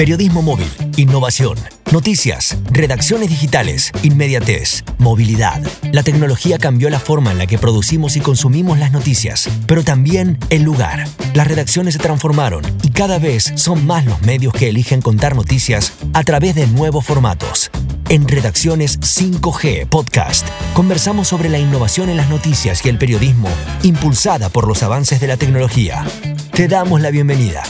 Periodismo móvil, innovación, noticias, redacciones digitales, inmediatez, movilidad. La tecnología cambió la forma en la que producimos y consumimos las noticias, pero también el lugar. Las redacciones se transformaron y cada vez son más los medios que eligen contar noticias a través de nuevos formatos. En Redacciones 5G Podcast conversamos sobre la innovación en las noticias y el periodismo impulsada por los avances de la tecnología. Te damos la bienvenida.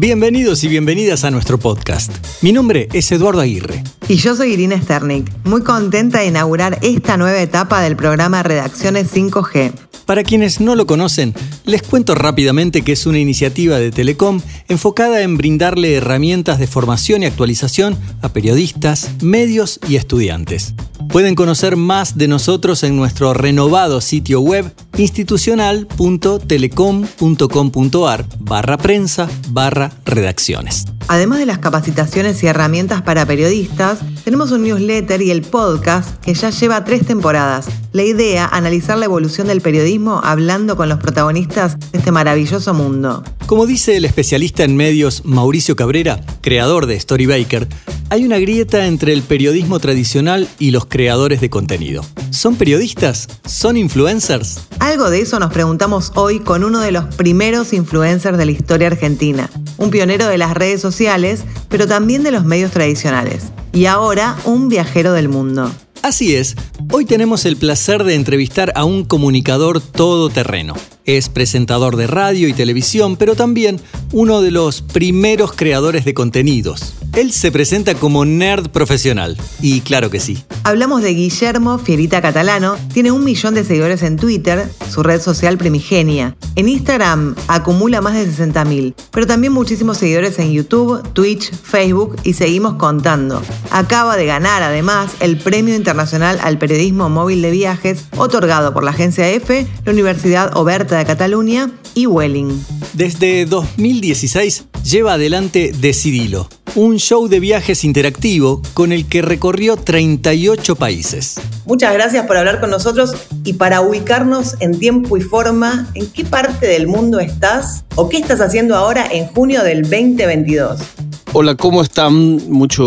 Bienvenidos y bienvenidas a nuestro podcast. Mi nombre es Eduardo Aguirre. Y yo soy Irina Sternik, muy contenta de inaugurar esta nueva etapa del programa Redacciones 5G. Para quienes no lo conocen, les cuento rápidamente que es una iniciativa de Telecom enfocada en brindarle herramientas de formación y actualización a periodistas, medios y estudiantes. Pueden conocer más de nosotros en nuestro renovado sitio web institucional.telecom.com.ar barra prensa barra redacciones. Además de las capacitaciones y herramientas para periodistas, tenemos un newsletter y el podcast que ya lleva tres temporadas. La idea, analizar la evolución del periodismo hablando con los protagonistas de este maravilloso mundo. Como dice el especialista en medios Mauricio Cabrera, creador de Storybaker, hay una grieta entre el periodismo tradicional y los creadores de contenido. ¿Son periodistas? ¿Son influencers? Algo de eso nos preguntamos hoy con uno de los primeros influencers de la historia argentina, un pionero de las redes sociales, pero también de los medios tradicionales, y ahora un viajero del mundo. Así es, hoy tenemos el placer de entrevistar a un comunicador todoterreno. Es presentador de radio y televisión, pero también uno de los primeros creadores de contenidos. Él se presenta como nerd profesional, y claro que sí. Hablamos de Guillermo Fierita Catalano, tiene un millón de seguidores en Twitter, su red social primigenia. En Instagram acumula más de 60.000, pero también muchísimos seguidores en YouTube, Twitch, Facebook y seguimos contando. Acaba de ganar además el Premio Internacional al Periodismo Móvil de Viajes, otorgado por la agencia EFE, la Universidad Oberta de Cataluña y Welling. Desde 2016 lleva adelante Decidilo, un show de viajes interactivo con el que recorrió 38 países. Muchas gracias por hablar con nosotros y para ubicarnos en tiempo y forma, ¿en qué parte del mundo estás o qué estás haciendo ahora en junio del 2022? Hola, ¿cómo están? Mucho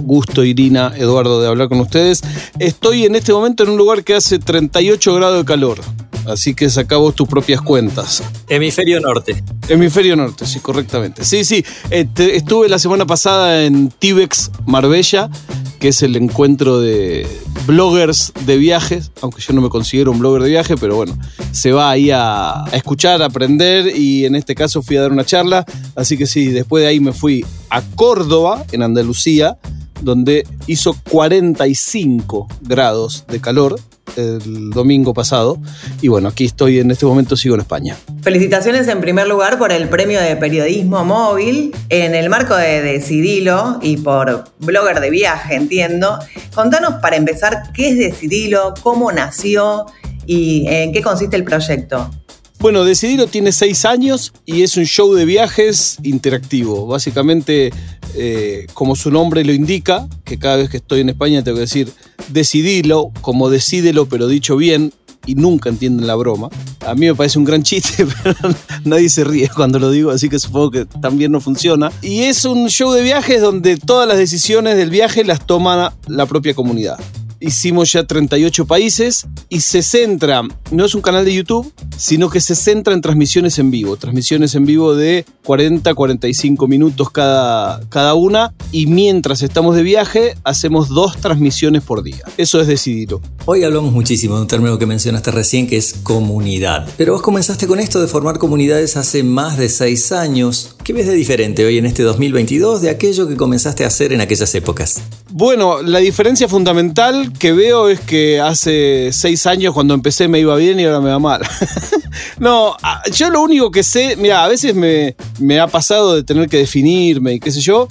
gusto, Irina, Eduardo, de hablar con ustedes. Estoy en este momento en un lugar que hace 38 grados de calor, así que saca vos tus propias cuentas. Hemisferio Norte. Hemisferio Norte, sí, correctamente. Sí, sí, este, estuve la semana pasada en Tibex Marbella, que es el encuentro de bloggers de viajes, aunque yo no me considero un blogger de viaje, pero bueno, se va ahí a, a escuchar, a aprender y en este caso fui a dar una charla, así que sí, después de ahí me fui a Córdoba, en Andalucía, donde hizo 45 grados de calor el domingo pasado. Y bueno, aquí estoy en este momento, sigo en España. Felicitaciones en primer lugar por el premio de periodismo móvil en el marco de Decidilo y por blogger de viaje, entiendo. Contanos para empezar qué es Decidilo, cómo nació y en qué consiste el proyecto. Bueno, Decidilo tiene seis años y es un show de viajes interactivo. Básicamente, eh, como su nombre lo indica, que cada vez que estoy en España tengo que decir decidilo, como decídelo, pero dicho bien, y nunca entienden la broma. A mí me parece un gran chiste, pero nadie se ríe cuando lo digo, así que supongo que también no funciona. Y es un show de viajes donde todas las decisiones del viaje las toma la propia comunidad hicimos ya 38 países y se centra, no es un canal de YouTube, sino que se centra en transmisiones en vivo, transmisiones en vivo de 40, 45 minutos cada, cada una y mientras estamos de viaje hacemos dos transmisiones por día. Eso es decidirlo. Hoy hablamos muchísimo de un término que mencionaste recién que es comunidad. Pero vos comenzaste con esto de formar comunidades hace más de 6 años. ¿Qué ves de diferente hoy en este 2022 de aquello que comenzaste a hacer en aquellas épocas? Bueno, la diferencia fundamental que veo es que hace seis años cuando empecé me iba bien y ahora me va mal. no, yo lo único que sé, mira, a veces me, me ha pasado de tener que definirme y qué sé yo,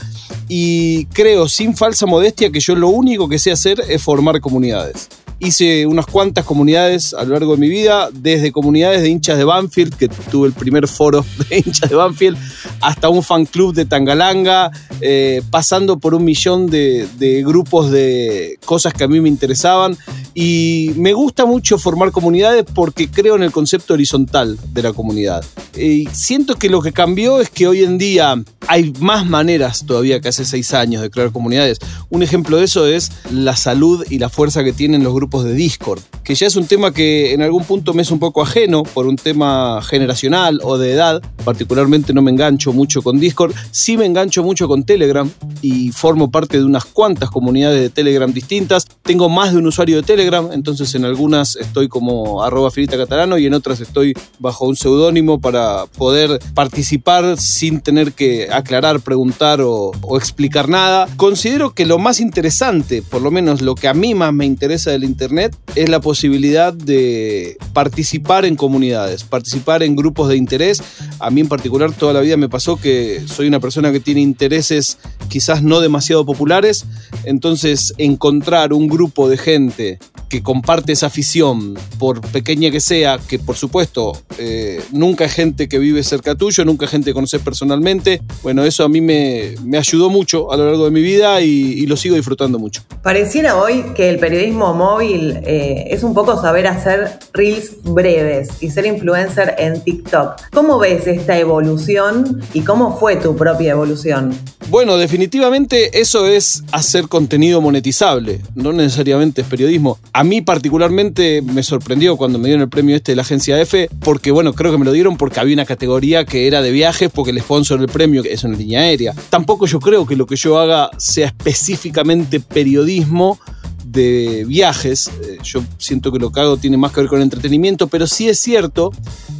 y creo sin falsa modestia que yo lo único que sé hacer es formar comunidades. Hice unas cuantas comunidades a lo largo de mi vida, desde comunidades de hinchas de Banfield, que tuve el primer foro de hinchas de Banfield, hasta un fan club de Tangalanga, eh, pasando por un millón de, de grupos de cosas que a mí me interesaban. Y me gusta mucho formar comunidades porque creo en el concepto horizontal de la comunidad. Y siento que lo que cambió es que hoy en día hay más maneras todavía que hace seis años de crear comunidades. Un ejemplo de eso es la salud y la fuerza que tienen los grupos de Discord, que ya es un tema que en algún punto me es un poco ajeno por un tema generacional o de edad. Particularmente no me engancho mucho con Discord, sí me engancho mucho con Telegram y formo parte de unas cuantas comunidades de Telegram distintas. Tengo más de un usuario de Telegram entonces en algunas estoy como arroba y en otras estoy bajo un seudónimo para poder participar sin tener que aclarar, preguntar o, o explicar nada. Considero que lo más interesante, por lo menos lo que a mí más me interesa del Internet, es la posibilidad de participar en comunidades, participar en grupos de interés. A mí en particular toda la vida me pasó que soy una persona que tiene intereses quizás no demasiado populares, entonces encontrar un grupo de gente que comparte esa afición, por pequeña que sea, que por supuesto eh, nunca es gente que vive cerca tuyo, nunca es gente que conoces personalmente, bueno, eso a mí me, me ayudó mucho a lo largo de mi vida y, lo sigo disfrutando mucho. Pareciera hoy que el periodismo móvil eh, es un poco saber hacer reels breves y ser influencer en TikTok. ¿Cómo ves esta evolución y cómo fue tu propia evolución? Bueno, definitivamente eso es hacer contenido monetizable, no necesariamente es periodismo. A mí particularmente me sorprendió cuando me dieron el premio este de la agencia F, porque bueno, creo que me lo dieron porque había una categoría que era de viajes, porque el sponsor del premio es una línea aérea. Tampoco yo creo que lo que yo haga sea específicamente periodismo, de viajes. Eh, yo siento que lo que hago tiene más que ver con entretenimiento, pero sí es cierto,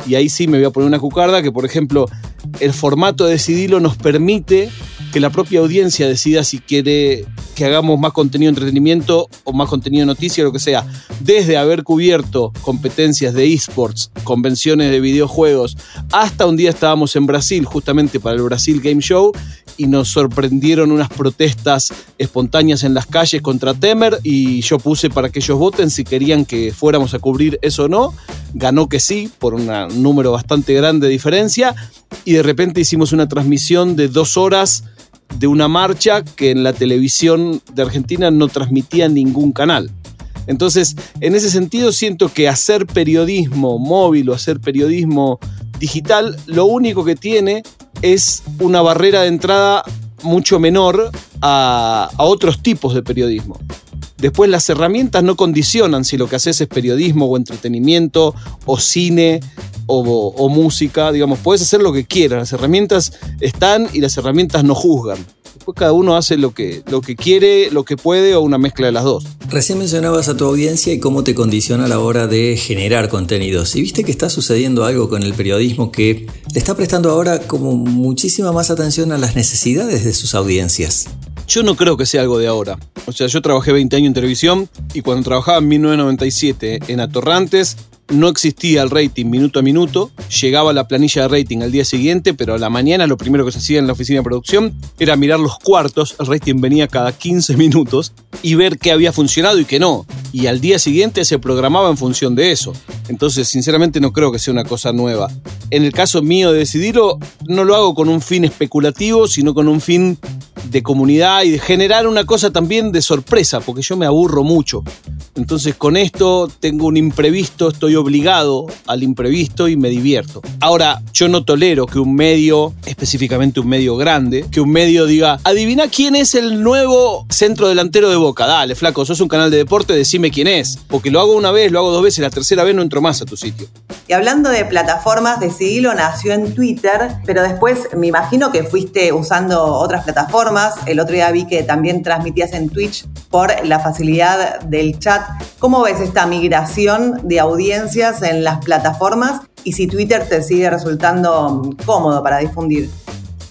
y ahí sí me voy a poner una cucarda, que por ejemplo el formato de Decidilo nos permite que la propia audiencia decida si quiere que hagamos más contenido de entretenimiento o más contenido de noticia, lo que sea. Desde haber cubierto competencias de esports, convenciones de videojuegos, hasta un día estábamos en Brasil, justamente para el Brasil Game Show, y nos sorprendieron unas protestas espontáneas en las calles contra Temer, y yo puse para que ellos voten si querían que fuéramos a cubrir eso o no. Ganó que sí, por un número bastante grande de diferencia, y de repente hicimos una transmisión de dos horas de una marcha que en la televisión de Argentina no transmitía ningún canal. Entonces, en ese sentido, siento que hacer periodismo móvil o hacer periodismo digital, lo único que tiene es una barrera de entrada mucho menor a, otros tipos de periodismo. Después las herramientas no condicionan si lo que haces es periodismo o entretenimiento o cine o, música, digamos, puedes hacer lo que quieras, las herramientas están y las herramientas no juzgan. Después cada uno hace lo que, lo que quiere, lo que puede o una mezcla de las dos. Recién mencionabas a tu audiencia y cómo te condiciona a la hora de generar contenidos. Y viste que está sucediendo algo con el periodismo que le está prestando ahora como muchísima más atención a las necesidades de sus audiencias. Yo no creo que sea algo de ahora. O sea, yo trabajé 20 años en televisión y cuando trabajaba en 1997 en Atorrantes, no existía el rating minuto a minuto, llegaba la planilla de rating al día siguiente, pero a la mañana lo primero que se hacía en la oficina de producción era mirar los cuartos, el rating venía cada 15 minutos, y ver qué había funcionado y qué no. Y al día siguiente se programaba en función de eso. Entonces, sinceramente, no creo que sea una cosa nueva. En el caso mío de decidirlo, no lo hago con un fin especulativo, sino con un fin de comunidad y de generar una cosa también de sorpresa, porque yo me aburro mucho. Entonces con esto tengo un imprevisto, estoy obligado al imprevisto y me divierto. Ahora, yo no tolero que un medio, específicamente un medio grande, que un medio diga, adivina quién es el nuevo centro delantero de Boca. Dale, flaco, sos un canal de deporte, decime quién es. Porque lo hago una vez, lo hago dos veces, la tercera vez no entro más a tu sitio. Y hablando de plataformas, Decidilo nació en Twitter, pero después me imagino que fuiste usando otras plataformas. El otro día vi que también transmitías en Twitch por la facilidad del chat. ¿Cómo ves esta migración de en las plataformas y si Twitter te sigue resultando cómodo para difundir?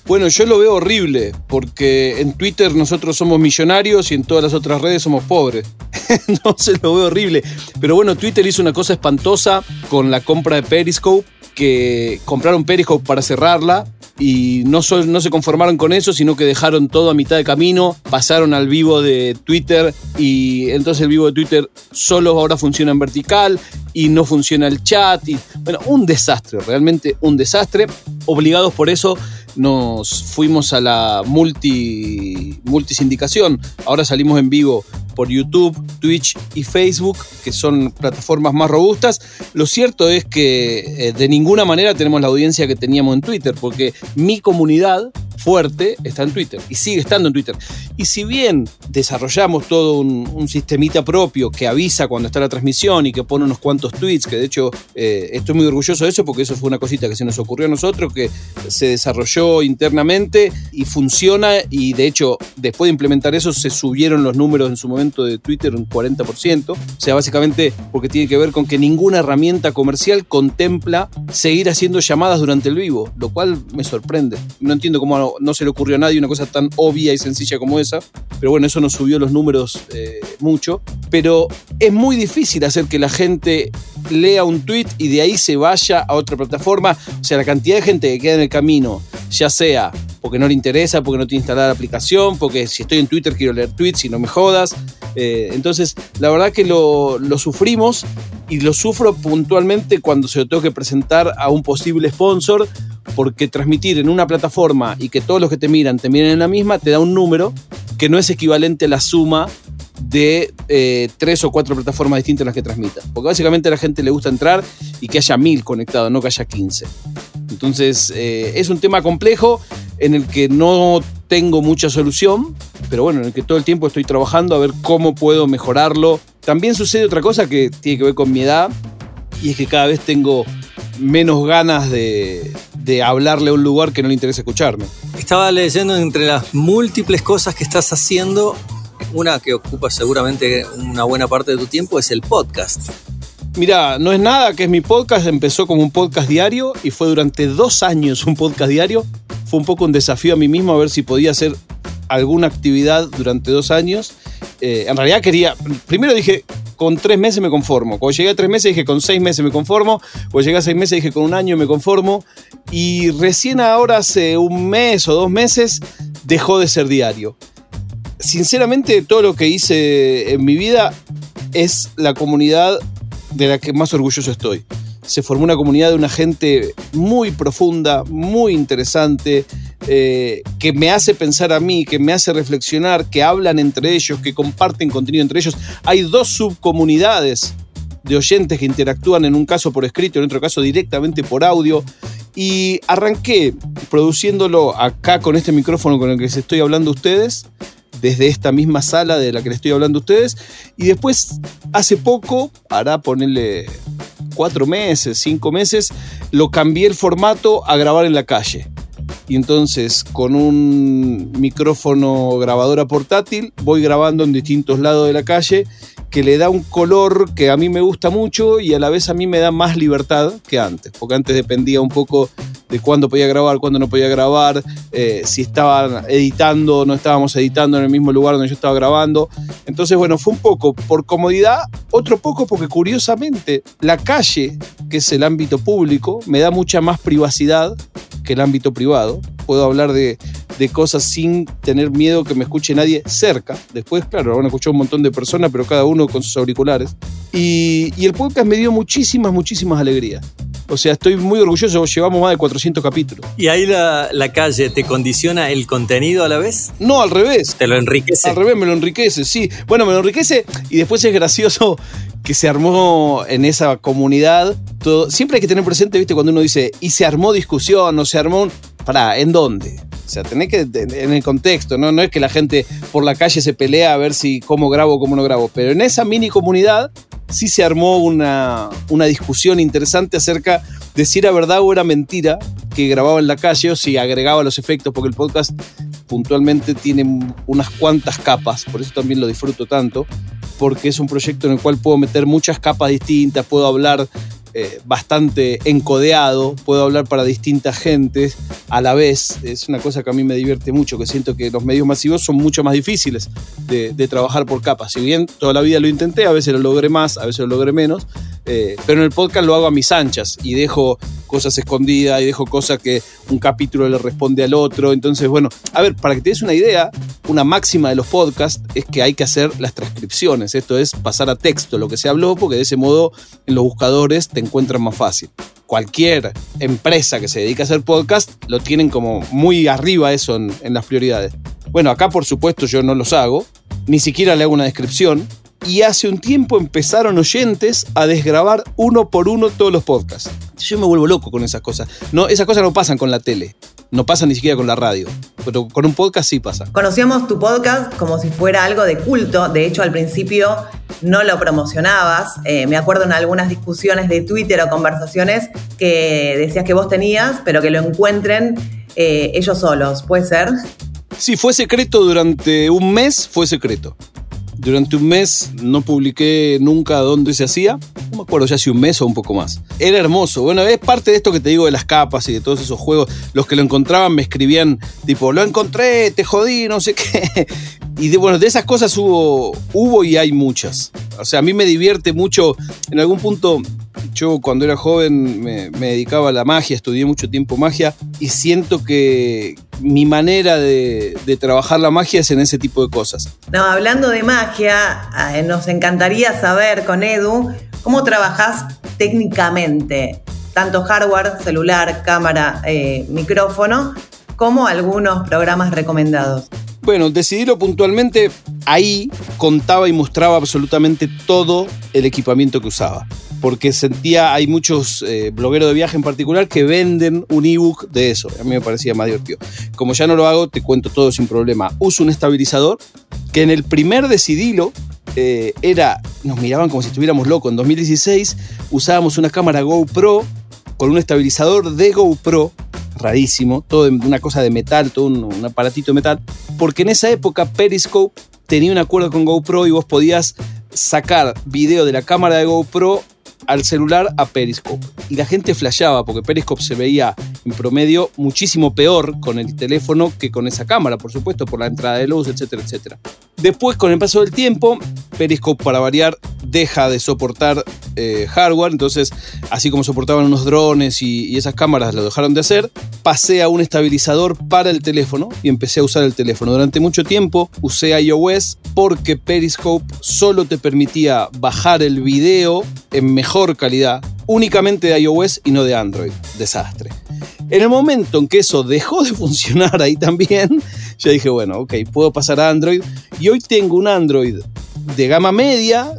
Bueno, yo lo veo horrible, porque en Twitter nosotros somos millonarios y en todas las otras redes somos pobres. Entonces lo veo horrible. Pero bueno, Twitter hizo una cosa espantosa con la compra de Periscope, que compraron Periscope para cerrarla y no se conformaron con eso, sino que dejaron todo a mitad de camino, pasaron al vivo de Twitter y entonces el vivo de Twitter solo ahora funciona en vertical y no funciona el chat. Y, bueno, un desastre, realmente un desastre. Obligados por eso nos fuimos a la multi, multisindicación. Ahora salimos en vivo por YouTube, Twitch y Facebook, que son plataformas más robustas. Lo cierto es que eh, de ninguna manera tenemos la audiencia que teníamos en Twitter, porque mi comunidad fuerte está en Twitter y sigue estando en Twitter. Y si bien desarrollamos todo un, sistemita propio que avisa cuando está la transmisión y que pone unos cuantos tweets, que de hecho eh, estoy muy orgulloso de eso porque eso fue una cosita que se nos ocurrió a nosotros, que se desarrolló internamente y funciona y de hecho después de implementar eso se subieron los números en su momento de Twitter un 40%. O sea, básicamente porque tiene que ver con que ninguna herramienta comercial contempla seguir haciendo llamadas durante el vivo, lo cual me sorprende. No entiendo cómo no, se le ocurrió a nadie una cosa tan obvia y sencilla como esa. Pero bueno, eso nos subió los números eh, mucho. Pero es muy difícil hacer que la gente lea un tweet y de ahí se vaya a otra plataforma. O sea, la cantidad de gente que queda en el camino, ya sea porque no le interesa, porque no tiene instalada la aplicación, porque si estoy en Twitter quiero leer tweets y no me jodas. Eh, entonces, la verdad que lo, lo, sufrimos y lo sufro puntualmente cuando se lo tengo que presentar a un posible sponsor porque transmitir en una plataforma y que todos los que te miran te miren en la misma te da un número que no es equivalente a la suma de eh, tres o cuatro plataformas distintas en las que transmita. Porque básicamente a la gente le gusta entrar y que haya mil conectados, no que haya 15. Entonces eh, es un tema complejo en el que no tengo mucha solución, pero bueno, en el que todo el tiempo estoy trabajando a ver cómo puedo mejorarlo. También sucede otra cosa que tiene que ver con mi edad y es que cada vez tengo menos ganas de, de hablarle a un lugar que no le interesa escucharme. Estaba leyendo entre las múltiples cosas que estás haciendo, una que ocupa seguramente una buena parte de tu tiempo es el podcast. Mira, no es nada que es mi podcast, empezó como un podcast diario y fue durante dos años un podcast diario. Fue un poco un desafío a mí mismo a ver si podía hacer alguna actividad durante dos años. Eh, en realidad quería, primero dije, con tres meses me conformo. Cuando llegué a tres meses dije con seis meses me conformo. Cuando llegué a seis meses dije con un año me conformo. Y recién ahora, hace un mes o dos meses, dejó de ser diario. Sinceramente, todo lo que hice en mi vida es la comunidad de la que más orgulloso estoy. Se formó una comunidad de una gente muy profunda, muy interesante, eh, que me hace pensar a mí, que me hace reflexionar, que hablan entre ellos, que comparten contenido entre ellos. Hay dos subcomunidades de oyentes que interactúan en un caso por escrito, en otro caso directamente por audio. Y arranqué produciéndolo acá con este micrófono con el que les estoy hablando a ustedes, desde esta misma sala de la que les estoy hablando a ustedes. Y después, hace poco, hará ponerle cuatro meses, cinco meses, lo cambié el formato a grabar en la calle y entonces con un micrófono grabadora portátil voy grabando en distintos lados de la calle que le da un color que a mí me gusta mucho y a la vez a mí me da más libertad que antes, porque antes dependía un poco de cuándo podía grabar, cuándo no podía grabar, eh, si estaban editando o no estábamos editando en el mismo lugar donde yo estaba grabando. Entonces, bueno, fue un poco por comodidad, otro poco porque curiosamente la calle, que es el ámbito público, me da mucha más privacidad que el ámbito privado. Puedo hablar de, cosas sin tener miedo que me escuche nadie cerca. Después, claro, van a escuchar un montón de personas, pero cada uno con sus auriculares. Y, y el podcast me dio muchísimas, muchísimas alegrías. O sea, estoy muy orgulloso, llevamos más de 400 capítulos. ¿Y ahí la, la, calle te condiciona el contenido a la vez? No, al revés. ¿Te lo enriquece? Al revés, me lo enriquece, sí. Bueno, me lo enriquece y después es gracioso que se armó en esa comunidad. Todo, siempre hay que tener presente, viste, cuando uno dice, y se armó discusión, o se armó... Pará, ¿en dónde? O sea, tenés que, en el contexto, ¿no? No es que la gente por la calle se pelea a ver si cómo grabo o cómo no grabo, pero en esa mini comunidad sí se armó una, una discusión interesante acerca de si era verdad o era mentira que grababa en la calle o si agregaba los efectos, porque el podcast puntualmente tiene unas cuantas capas, por eso también lo disfruto tanto, porque es un proyecto en el cual puedo meter muchas capas distintas, puedo hablar eh, bastante encodeado, puedo hablar para distintas gentes a la vez. Es una cosa que a mí me divierte mucho, que siento que los medios masivos son mucho más difíciles de, trabajar por capas. Si bien toda la vida lo intenté, a veces lo logré más, a veces lo logré menos, Eh, pero en el podcast lo hago a mis anchas y dejo cosas escondidas y dejo cosas que un capítulo le responde al otro. Entonces, bueno, a ver, para que te des una idea, una máxima de los podcasts es que hay que hacer las transcripciones. Esto es pasar a texto lo que se habló, porque de ese modo en los buscadores te encuentran más fácil. Cualquier empresa que se dedica a hacer podcast lo tienen como muy arriba eso en, en las prioridades. Bueno, acá por supuesto yo no los hago, ni siquiera le hago una descripción, y hace un tiempo empezaron oyentes a desgrabar uno por uno todos los podcasts. Yo me vuelvo loco con esas cosas. No, esas cosas no pasan con la tele, no pasan ni siquiera con la radio, pero con un podcast sí pasa. Conocíamos tu podcast como si fuera algo de culto, de hecho al principio no lo promocionabas. Eh, me acuerdo en algunas discusiones de Twitter o conversaciones que decías que vos tenías, pero que lo encuentren eh, ellos solos, ¿puede ser? Sí, fue secreto durante un mes, fue secreto. Durante un mes no publiqué nunca dónde se hacía. No me acuerdo ya si un mes o un poco más. Era hermoso. Bueno, es parte de esto que te digo de las capas y de todos esos juegos. Los que lo encontraban me escribían tipo, lo encontré, te jodí, no sé qué. Y de, bueno, de esas cosas hubo, hubo y hay muchas. O sea, a mí me divierte mucho. En algún punto yo cuando era joven me, me, dedicaba a la magia, estudié mucho tiempo magia y siento que mi manera de, de, trabajar la magia es en ese tipo de cosas. No, hablando de magia, eh, nos encantaría saber con Edu cómo trabajas técnicamente, tanto hardware, celular, cámara, eh, micrófono, como algunos programas recomendados. Bueno, decidirlo puntualmente, ahí contaba y mostraba absolutamente todo el equipamiento que usaba porque sentía, hay muchos eh, blogueros de viaje en particular que venden un ebook de eso. A mí me parecía más divertido. Como ya no lo hago, te cuento todo sin problema. Uso un estabilizador que en el primer decidilo eh, era, nos miraban como si estuviéramos locos. En 2016 usábamos una cámara GoPro con un estabilizador de GoPro rarísimo, todo una cosa de metal, todo un, un, aparatito de metal, porque en esa época Periscope tenía un acuerdo con GoPro y vos podías sacar video de la cámara de GoPro al celular a Periscope. Y la gente flasheaba porque Periscope se veía en promedio muchísimo peor con el teléfono que con esa cámara, por supuesto, por la entrada de luz, etcétera, etcétera. Después, con el paso del tiempo, Periscope, para variar, deja de soportar eh, hardware, entonces, así como soportaban unos drones y, y, esas cámaras lo dejaron de hacer, pasé a un estabilizador para el teléfono y empecé a usar el teléfono. Durante mucho tiempo usé iOS porque Periscope solo te permitía bajar el video en mejor calidad, únicamente de iOS y no de Android. Desastre. En el momento en que eso dejó de funcionar ahí también, ya dije, bueno, ok, puedo pasar a Android. Y hoy tengo un Android de gama media,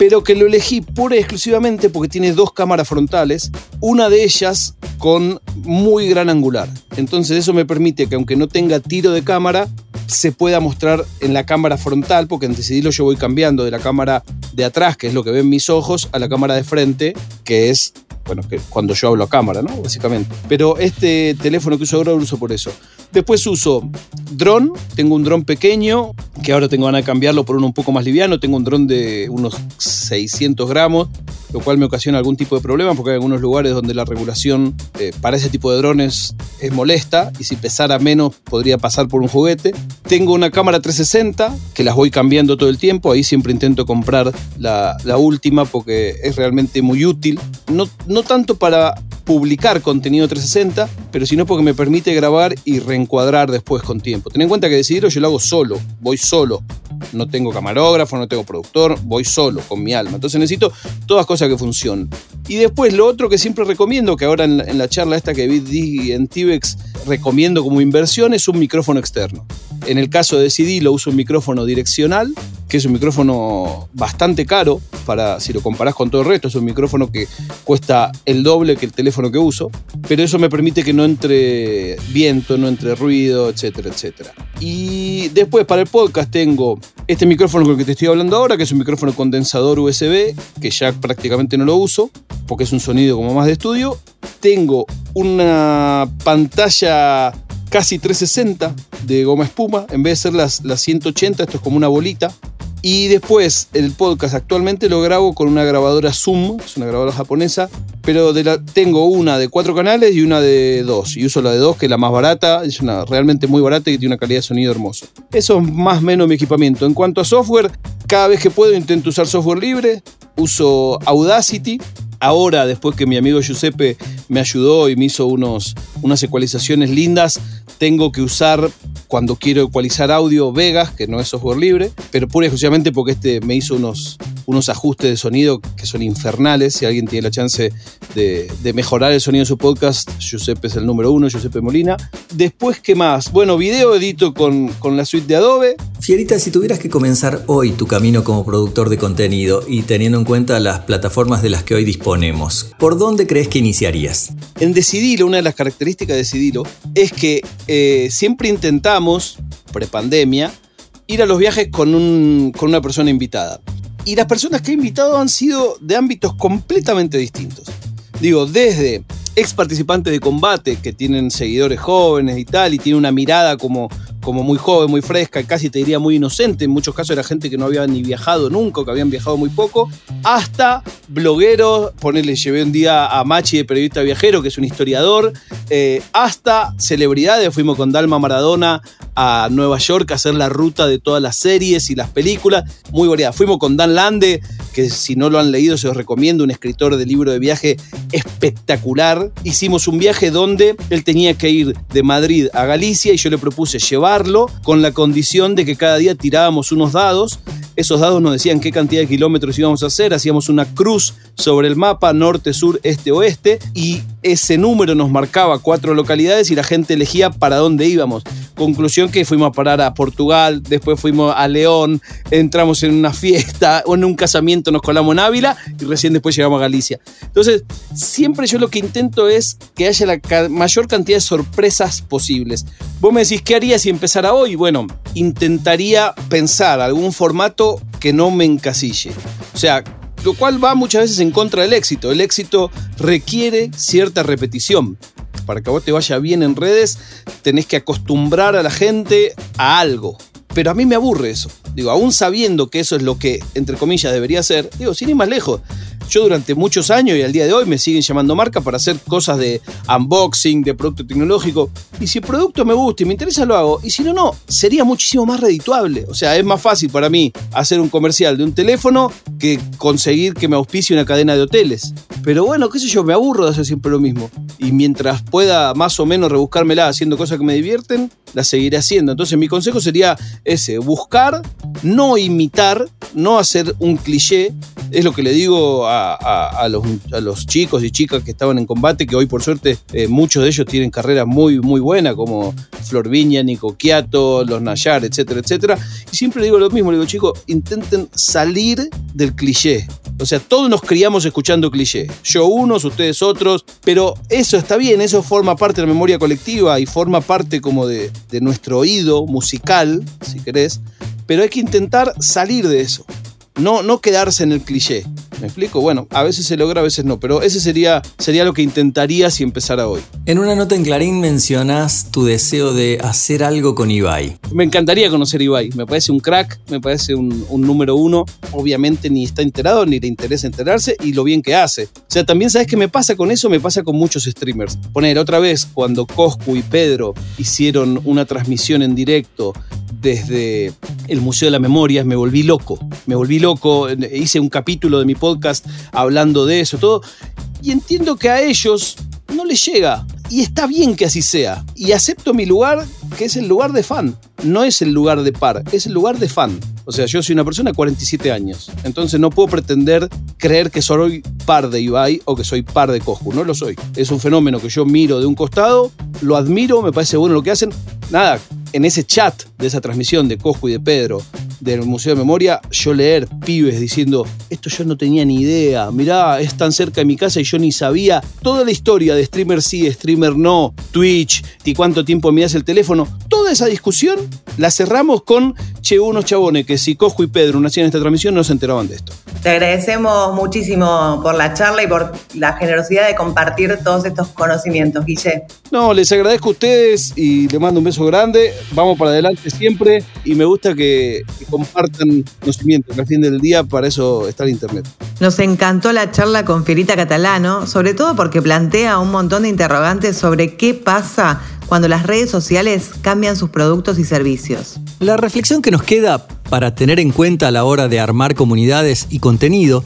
pero que lo elegí pura y exclusivamente porque tiene dos cámaras frontales, una de ellas con muy gran angular. Entonces eso me permite que aunque no tenga tiro de cámara, se pueda mostrar en la cámara frontal, porque en decidirlo yo voy cambiando de la cámara de atrás, que es lo que ven mis ojos, a la cámara de frente, que es bueno, que cuando yo hablo a cámara, ¿no? Básicamente. Pero este teléfono que uso ahora lo uso por eso. Después uso dron, tengo un dron pequeño, que ahora tengo ganas de cambiarlo por uno un poco más liviano, tengo un dron de unos 600 gramos, lo cual me ocasiona algún tipo de problema porque hay algunos lugares donde la regulación eh, para ese tipo de drones es molesta y si pesara menos podría pasar por un juguete. Tengo una cámara 360 que las voy cambiando todo el tiempo, ahí siempre intento comprar la, la última porque es realmente muy útil. No, no tanto para publicar contenido 360, pero sino porque me permite grabar y reencuadrar después con tiempo. Ten en cuenta que decidirlo yo lo hago solo, voy solo. No tengo camarógrafo, no tengo productor, voy solo, con mi alma. Entonces necesito todas cosas que funcionen. Y después lo otro que siempre recomiendo, que ahora en la, en la charla esta que vi en Tibex recomiendo como inversión, es un micrófono externo. En el caso de CD lo uso un micrófono direccional, que es un micrófono bastante caro, para, si lo comparás con todo el resto, es un micrófono que cuesta el doble que el teléfono que uso, pero eso me permite que no entre viento, no entre ruido, etcétera, etcétera. Y después para el podcast tengo este micrófono con el que te estoy hablando ahora, que es un micrófono condensador USB, que ya prácticamente no lo uso, porque es un sonido como más de estudio. Tengo una pantalla casi 360 de goma espuma, en vez de ser las, las 180, esto es como una bolita. Y después el podcast actualmente lo grabo con una grabadora Zoom, es una grabadora japonesa, pero tengo una de cuatro canales y una de dos. Y uso la de dos, que es la más barata, es una realmente muy barata y tiene una calidad de sonido hermoso. Eso es más o menos mi equipamiento. En cuanto a software, cada vez que puedo intento usar software libre. uso Audacity. Ahora, después que mi amigo Giuseppe me ayudó y me hizo unos, unas ecualizaciones lindas, tengo que usar cuando quiero ecualizar audio Vegas, que no es software libre, pero pura y exclusivamente porque este me hizo unos, unos ajustes de sonido que son infernales. Si alguien tiene la chance de, de, mejorar el sonido de su podcast, Giuseppe es el número uno, Giuseppe Molina. Después, ¿qué más? Bueno, video edito con, con la suite de Adobe. Fierita, si tuvieras que comenzar hoy tu camino como productor de contenido y teniendo en cuenta las plataformas de las que hoy disponemos, ¿por dónde crees que iniciarías? En Decidilo, una de las características de Decidilo es que eh, siempre intentamos, prepandemia, ir a los viajes con, un, con una persona invitada. Y las personas que he invitado han sido de ámbitos completamente distintos. Digo, desde ex participantes de combate que tienen seguidores jóvenes y tal, y tienen una mirada como, como muy joven, muy fresca, casi te diría muy inocente. En muchos casos era gente que no había ni viajado nunca, que habían viajado muy poco, hasta blogueros, ponerle, llevé un día a Machi de periodista viajero, que es un historiador, eh, hasta celebridades, fuimos con Dalma Maradona a Nueva York a hacer la ruta de todas las series y las películas, muy variada. Fuimos con Dan Lande, que si no lo han leído se los recomiendo, un escritor de libro de viaje espectacular. Hicimos un viaje donde él tenía que ir de Madrid a Galicia y yo le propuse con la condición de que cada día tirábamos unos dados. Esos dados nos decían qué cantidad de kilómetros íbamos a hacer, hacíamos una cruz sobre el mapa, norte, sur, este, oeste, y ese número nos marcaba cuatro localidades y la gente elegía para dónde íbamos. Conclusión que fuimos a parar a Portugal, después fuimos a León, entramos en una fiesta o en un casamiento, nos colamos en Ávila y recién después llegamos a Galicia. Entonces, siempre yo lo que intento es que haya la mayor cantidad de sorpresas posibles. Vos me decís, ¿qué haría si empezara hoy? Bueno, intentaría pensar algún formato que no me encasille. O sea, lo cual va muchas veces en contra del éxito. El éxito requiere cierta repetición. Para que vos te vaya bien en redes, tenés que acostumbrar a la gente a algo. Pero a mí me aburre eso. Digo, aún sabiendo que eso es lo que, entre comillas, debería ser, digo, sin ir más lejos. Yo durante muchos años y al día de hoy me siguen llamando marca para hacer cosas de unboxing, de producto tecnológico. Y si el producto me gusta y me interesa, lo hago. Y si no, no, sería muchísimo más redituable. O sea, es más fácil para mí hacer un comercial de un teléfono que conseguir que me auspicie una cadena de hoteles. Pero bueno, qué sé yo, me aburro de hacer siempre lo mismo. Y mientras pueda más o menos rebuscármela haciendo cosas que me divierten, la seguiré haciendo. Entonces mi consejo sería ese, buscar, no imitar, no hacer un cliché. Es lo que le digo a, a, los, a los, chicos y chicas que estaban en combate, que hoy por suerte eh, muchos de ellos tienen carreras muy, muy buenas, como Flor Viña, Nico Quiato, los Nayar, etcétera, etcétera. Y siempre digo lo mismo, le digo, chicos, intenten salir del cliché. O sea, todos nos criamos escuchando cliché. Yo unos, ustedes otros, pero eso está bien, eso forma parte de la memoria colectiva y forma parte como de, de nuestro oído musical, si querés, pero hay que intentar salir de eso. No, no quedarse en el cliché. ¿Me explico? Bueno, a veces se logra, a veces no, pero ese sería, sería lo que intentaría si empezara hoy. En una nota en Clarín mencionás tu deseo de hacer algo con Ibai. Me encantaría conocer a Ibai. Me parece un crack, me parece un, un número uno. Obviamente ni está enterado, ni le interesa enterarse y lo bien que hace. O sea, también sabes qué me pasa con eso, me pasa con muchos streamers. Poner otra vez cuando Coscu y Pedro hicieron una transmisión en directo desde el Museo de la Memoria, me volví loco, me volví loco, hice un capítulo de mi podcast hablando de eso, todo, y entiendo que a ellos no les llega, y está bien que así sea, y acepto mi lugar, que es el lugar de fan, no es el lugar de par, es el lugar de fan. O sea, yo soy una persona de 47 años, entonces no puedo pretender creer que soy par de Ibai o que soy par de Coscu, no lo soy. Es un fenómeno que yo miro de un costado, lo admiro, me parece bueno lo que hacen. Nada, en ese chat de esa transmisión de Coscu y de Pedro del Museo de Memoria, yo leer pibes diciendo, esto yo no tenía ni idea, mirá, es tan cerca de mi casa y yo ni sabía toda la historia de streamer sí, streamer no, Twitch, y cuánto tiempo me das el teléfono, toda esa discusión la cerramos con, che, unos chabones que si Coscu y Pedro no hacían esta transmisión no se enteraban de esto. Te agradecemos muchísimo por la charla y por la generosidad de compartir todos estos conocimientos, Guille. No, les agradezco a ustedes y les mando un beso grande. Vamos para adelante siempre y me gusta que, que compartan conocimiento, que al fin del día para eso está el Internet. Nos encantó la charla con Fierita Catalano, sobre todo porque plantea un montón de interrogantes sobre qué pasa cuando las redes sociales cambian sus productos y servicios. La reflexión que nos queda para tener en cuenta a la hora de armar comunidades y contenido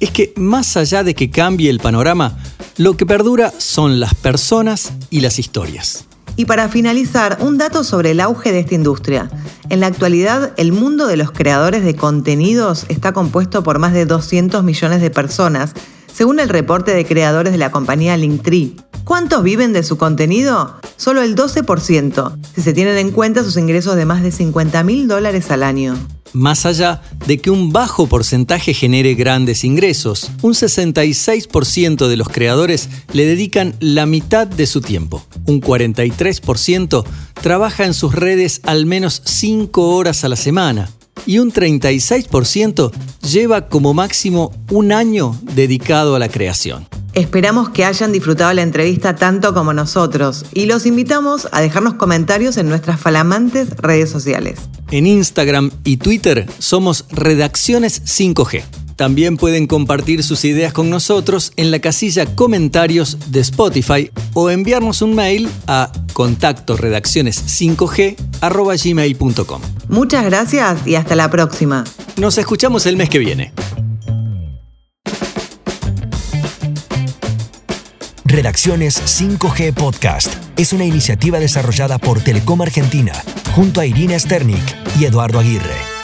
es que más allá de que cambie el panorama, lo que perdura son las personas y las historias. Y para finalizar, un dato sobre el auge de esta industria. En la actualidad, el mundo de los creadores de contenidos está compuesto por más de 200 millones de personas, según el reporte de creadores de la compañía Linktree. ¿Cuántos viven de su contenido? Solo el 12%, si se tienen en cuenta sus ingresos de más de 50 mil dólares al año. Más allá de que un bajo porcentaje genere grandes ingresos, un 66% de los creadores le dedican la mitad de su tiempo. Un 43% trabaja en sus redes al menos 5 horas a la semana. Y un 36% lleva como máximo un año dedicado a la creación. Esperamos que hayan disfrutado la entrevista tanto como nosotros y los invitamos a dejarnos comentarios en nuestras flamantes redes sociales. En Instagram y Twitter somos Redacciones 5G. También pueden compartir sus ideas con nosotros en la casilla comentarios de Spotify o enviarnos un mail a contacto redacciones5g gmail.com. Muchas gracias y hasta la próxima. Nos escuchamos el mes que viene. Redacciones 5G Podcast es una iniciativa desarrollada por Telecom Argentina junto a Irina Sternik y Eduardo Aguirre.